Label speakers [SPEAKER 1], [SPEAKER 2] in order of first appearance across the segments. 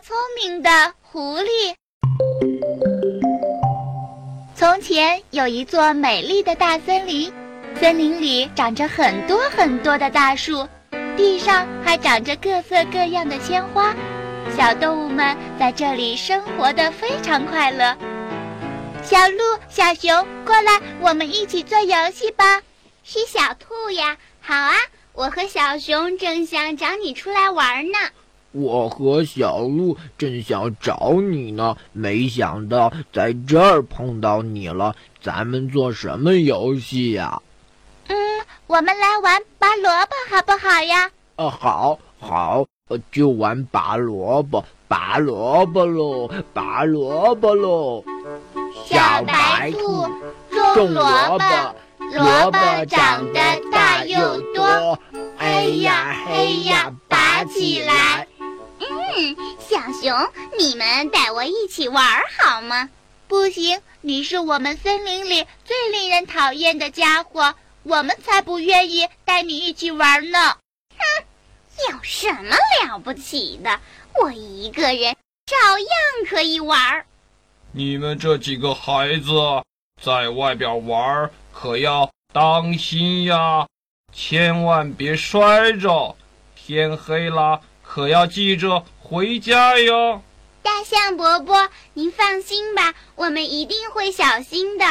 [SPEAKER 1] 聪明的狐狸。从前有一座美丽的大森林，森林里长着很多很多的大树，地上还长着各色各样的鲜花，小动物们在这里生活的非常快乐。小鹿、小熊，过来，我们一起做游戏吧。
[SPEAKER 2] 是小兔呀，好啊，我和小熊正想找你出来玩呢。
[SPEAKER 3] 我和小鹿正想找你呢，没想到在这儿碰到你了。咱们做什么游戏呀？
[SPEAKER 1] 嗯，我们来玩拔萝卜，好不好呀？
[SPEAKER 3] 啊，好，好，就玩拔萝卜，拔萝卜喽，拔萝卜喽。
[SPEAKER 1] 小白兔种萝卜，萝卜长得大又多，哎呀哎呀，拔起来。
[SPEAKER 2] 嗯，小熊，你们带我一起玩好吗？
[SPEAKER 1] 不行，你是我们森林里最令人讨厌的家伙，我们才不愿意带你一起玩呢。
[SPEAKER 2] 哼，有什么了不起的？我一个人照样可以玩。
[SPEAKER 4] 你们这几个孩子在外边玩可要当心呀，千万别摔着。天黑了，可要记着。回家哟，
[SPEAKER 2] 大象伯伯，您放心吧，我们一定会小心的。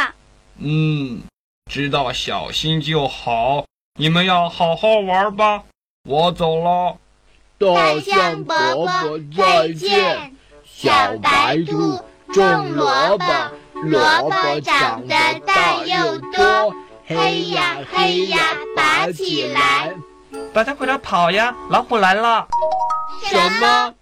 [SPEAKER 4] 嗯，知道小心就好。你们要好好玩吧，我走了。
[SPEAKER 1] 大象伯伯再见。小白兔种萝卜，萝卜长得大又多，嘿呀嘿呀，拔起来。
[SPEAKER 5] 大家快点跑呀，老虎来了！
[SPEAKER 1] 什么？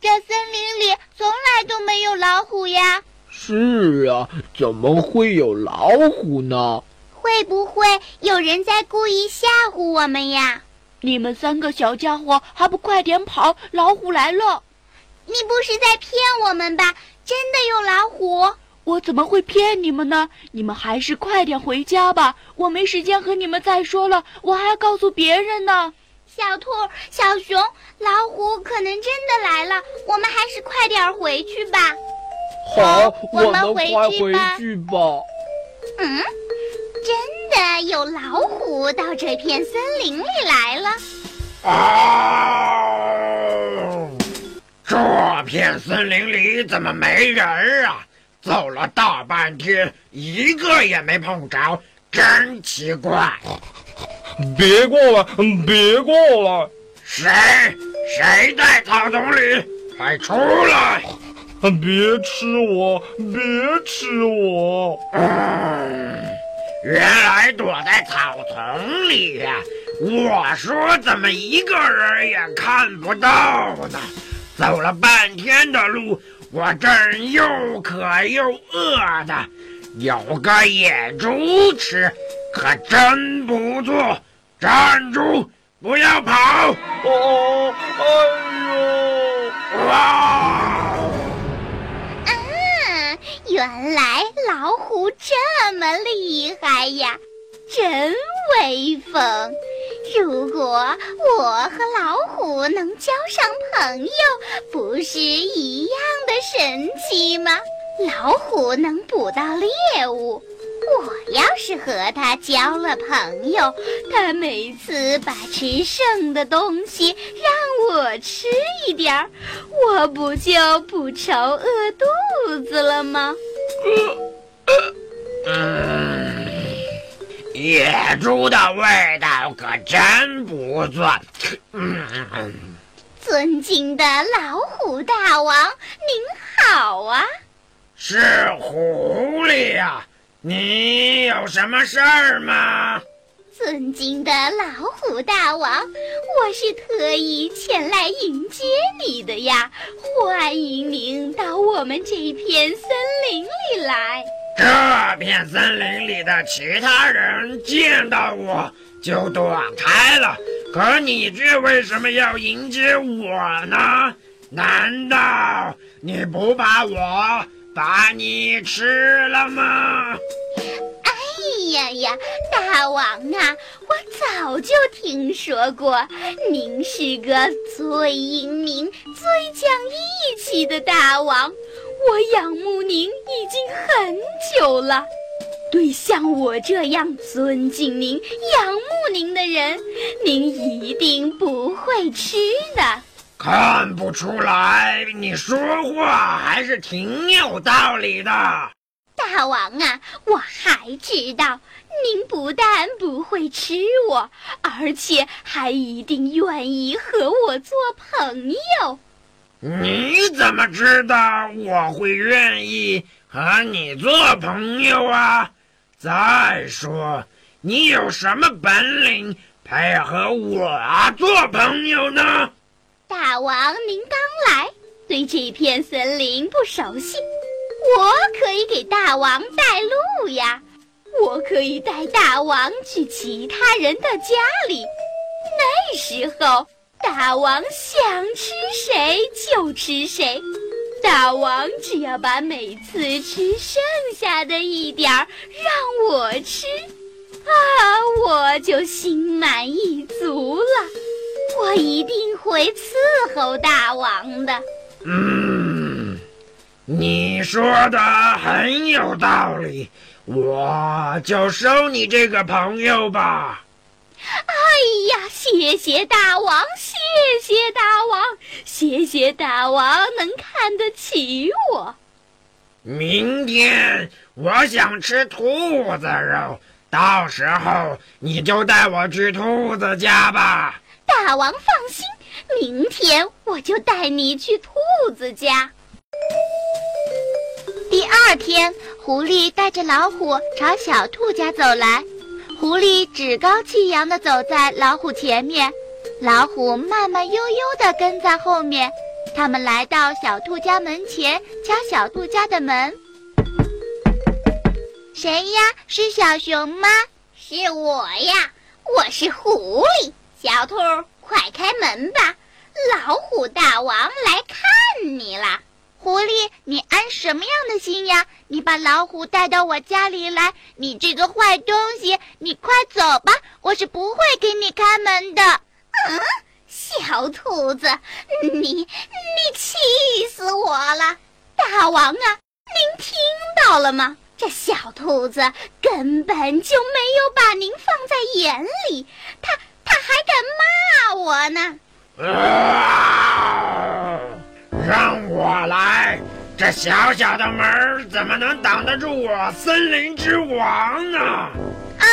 [SPEAKER 1] 这森林里从来都没有老虎呀！
[SPEAKER 3] 是啊，怎么会有老虎呢？
[SPEAKER 2] 会不会有人在故意吓唬我们呀？
[SPEAKER 1] 你们三个小家伙还不快点跑！老虎来了！
[SPEAKER 2] 你不是在骗我们吧？真的有老虎？
[SPEAKER 1] 我怎么会骗你们呢？你们还是快点回家吧，我没时间和你们再说了，我还要告诉别人呢。
[SPEAKER 2] 小兔、小熊、老虎可能真的来了，我们还是快点回去吧。
[SPEAKER 3] 好，
[SPEAKER 1] 我
[SPEAKER 3] 们
[SPEAKER 1] 回
[SPEAKER 3] 去吧。
[SPEAKER 2] 嗯，真的有老虎到这片森林里来了。
[SPEAKER 6] 啊！这片森林里怎么没人啊？走了大半天，一个也没碰着，真奇怪。
[SPEAKER 4] 别过来！别过来！
[SPEAKER 6] 谁？谁在草丛里？快出来！
[SPEAKER 4] 别吃我！别吃我！
[SPEAKER 6] 嗯，原来躲在草丛里呀！我说怎么一个人也看不到呢？走了半天的路，我正又渴又饿的，有个野猪吃，可真不错。站住！不要跑！
[SPEAKER 4] 哦，哎
[SPEAKER 6] 呦！哇！
[SPEAKER 2] 啊，原来老虎这么厉害呀，真威风！如果我和老虎能交上朋友，不是一样的神奇吗？老虎能捕到猎物。我要是和他交了朋友，他每次把吃剩的东西让我吃一点儿，我不就不愁饿肚子了吗？
[SPEAKER 6] 嗯，野猪的味道可真不错。
[SPEAKER 2] 嗯，尊敬的老虎大王，您好啊！
[SPEAKER 6] 是狐狸呀。你有什么事儿吗，
[SPEAKER 2] 尊敬的老虎大王？我是特意前来迎接你的呀！欢迎您到我们这片森林里来。
[SPEAKER 6] 这片森林里的其他人见到我就躲开了，可你却为什么要迎接我呢？难道你不怕我？把你吃了吗？
[SPEAKER 2] 哎呀呀，大王啊，我早就听说过，您是个最英明、最讲义气的大王，我仰慕您已经很久了。对像我这样尊敬您、仰慕您的人，您一定不会吃的。
[SPEAKER 6] 看不出来，你说话还是挺有道理的。
[SPEAKER 2] 大王啊，我还知道，您不但不会吃我，而且还一定愿意和我做朋友。
[SPEAKER 6] 你怎么知道我会愿意和你做朋友啊？再说，你有什么本领配合我做朋友呢？
[SPEAKER 2] 大王，您刚来，对这片森林不熟悉，我可以给大王带路呀。我可以带大王去其他人的家里，那时候大王想吃谁就吃谁。大王只要把每次吃剩下的一点儿让我吃，啊，我就心满意足了。我一定会伺候大王的。
[SPEAKER 6] 嗯，你说的很有道理，我就收你这个朋友吧。
[SPEAKER 2] 哎呀，谢谢大王，谢谢大王，谢谢大王能看得起我。
[SPEAKER 6] 明天我想吃兔子肉，到时候你就带我去兔子家吧。
[SPEAKER 2] 大王放心，明天我就带你去兔子家。
[SPEAKER 1] 第二天，狐狸带着老虎朝小兔家走来。狐狸趾高气扬地走在老虎前面，老虎慢慢悠悠地跟在后面。他们来到小兔家门前，敲小兔家的门。谁呀？是小熊吗？
[SPEAKER 2] 是我呀，我是狐狸。小兔，快开门吧，老虎大王来看你了。
[SPEAKER 1] 狐狸，你安什么样的心呀？你把老虎带到我家里来，你这个坏东西！你快走吧，我是不会给你开门的。
[SPEAKER 2] 嗯，小兔子，你你气死我了！大王啊，您听到了吗？这小兔子根本就没有把您放在眼里，它还敢骂我呢！
[SPEAKER 6] 啊！让我来！这小小的门怎么能挡得住我森林之王呢？
[SPEAKER 2] 啊！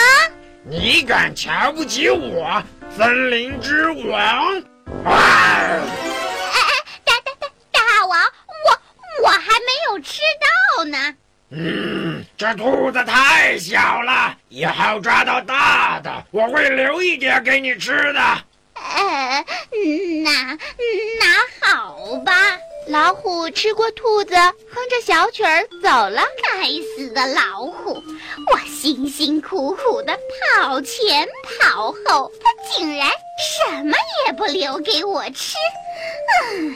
[SPEAKER 6] 你敢瞧不起我森林之王？啊！
[SPEAKER 2] 哎哎，大大大大王，我我还没有吃到呢。
[SPEAKER 6] 嗯，这兔子太小了，以后抓到大的，我会留一点给你吃的。
[SPEAKER 2] 呃，那那好吧。
[SPEAKER 1] 老虎吃过兔子，哼着小曲儿走了。
[SPEAKER 2] 该死的老虎！我辛辛苦苦的跑前跑后，它竟然什么也不留给我吃。嗯，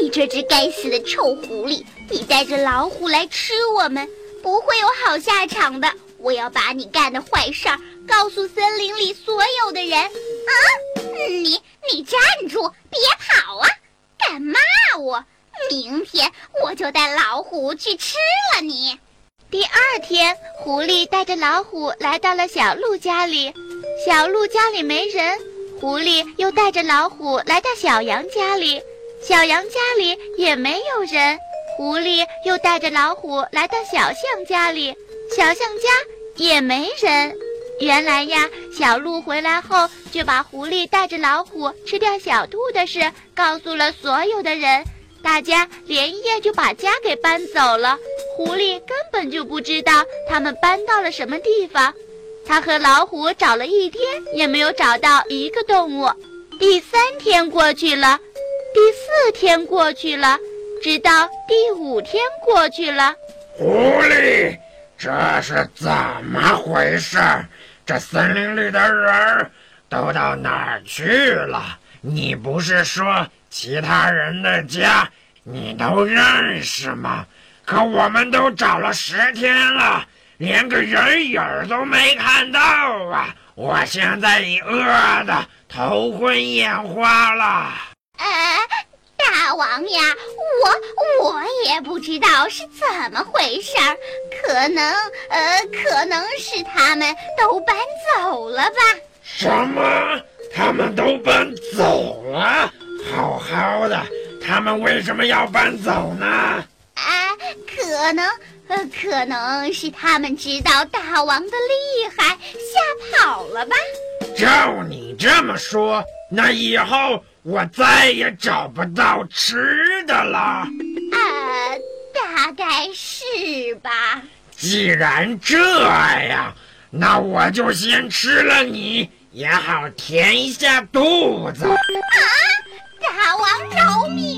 [SPEAKER 2] 你这只该死的臭狐狸，你带着老虎来吃我们，不会有好下场的。我要把你干的坏事儿告诉森林里所有的人。啊！你你站住，别跑啊！敢骂我，明天我就带老虎去吃了你。
[SPEAKER 1] 第二天，狐狸带着老虎来到了小鹿家里，小鹿家里没人。狐狸又带着老虎来到小羊家里，小羊家里也没有人。狐狸又带着老虎来到小象家里，小象家也没人。原来呀，小鹿回来后就把狐狸带着老虎吃掉小兔的事告诉了所有的人，大家连夜就把家给搬走了。狐狸根本就不知道他们搬到了什么地方，他和老虎找了一天也没有找到一个动物。第三天过去了，第四天过去了，直到第五天过去了。
[SPEAKER 6] 狐狸，这是怎么回事？这森林里的人都到哪儿去了？你不是说其他人的家你都认识吗？可我们都找了十天了，连个人影儿都没看到啊！我现在已饿得头昏眼花了。
[SPEAKER 2] 呃，大大王呀，我我也不知道是怎么回事儿，可能呃，可能是他们都搬走了吧。
[SPEAKER 6] 什么？他们都搬走了？好好的，他们为什么要搬走呢？
[SPEAKER 2] 啊，可能，呃，可能是他们知道大王的厉害，吓跑了吧。
[SPEAKER 6] 照你这么说，那以后我再也找不到吃的了。啊，
[SPEAKER 2] 大概是吧。
[SPEAKER 6] 既然这样，那我就先吃了你，也好填一下肚子。啊，
[SPEAKER 2] 大王饶命！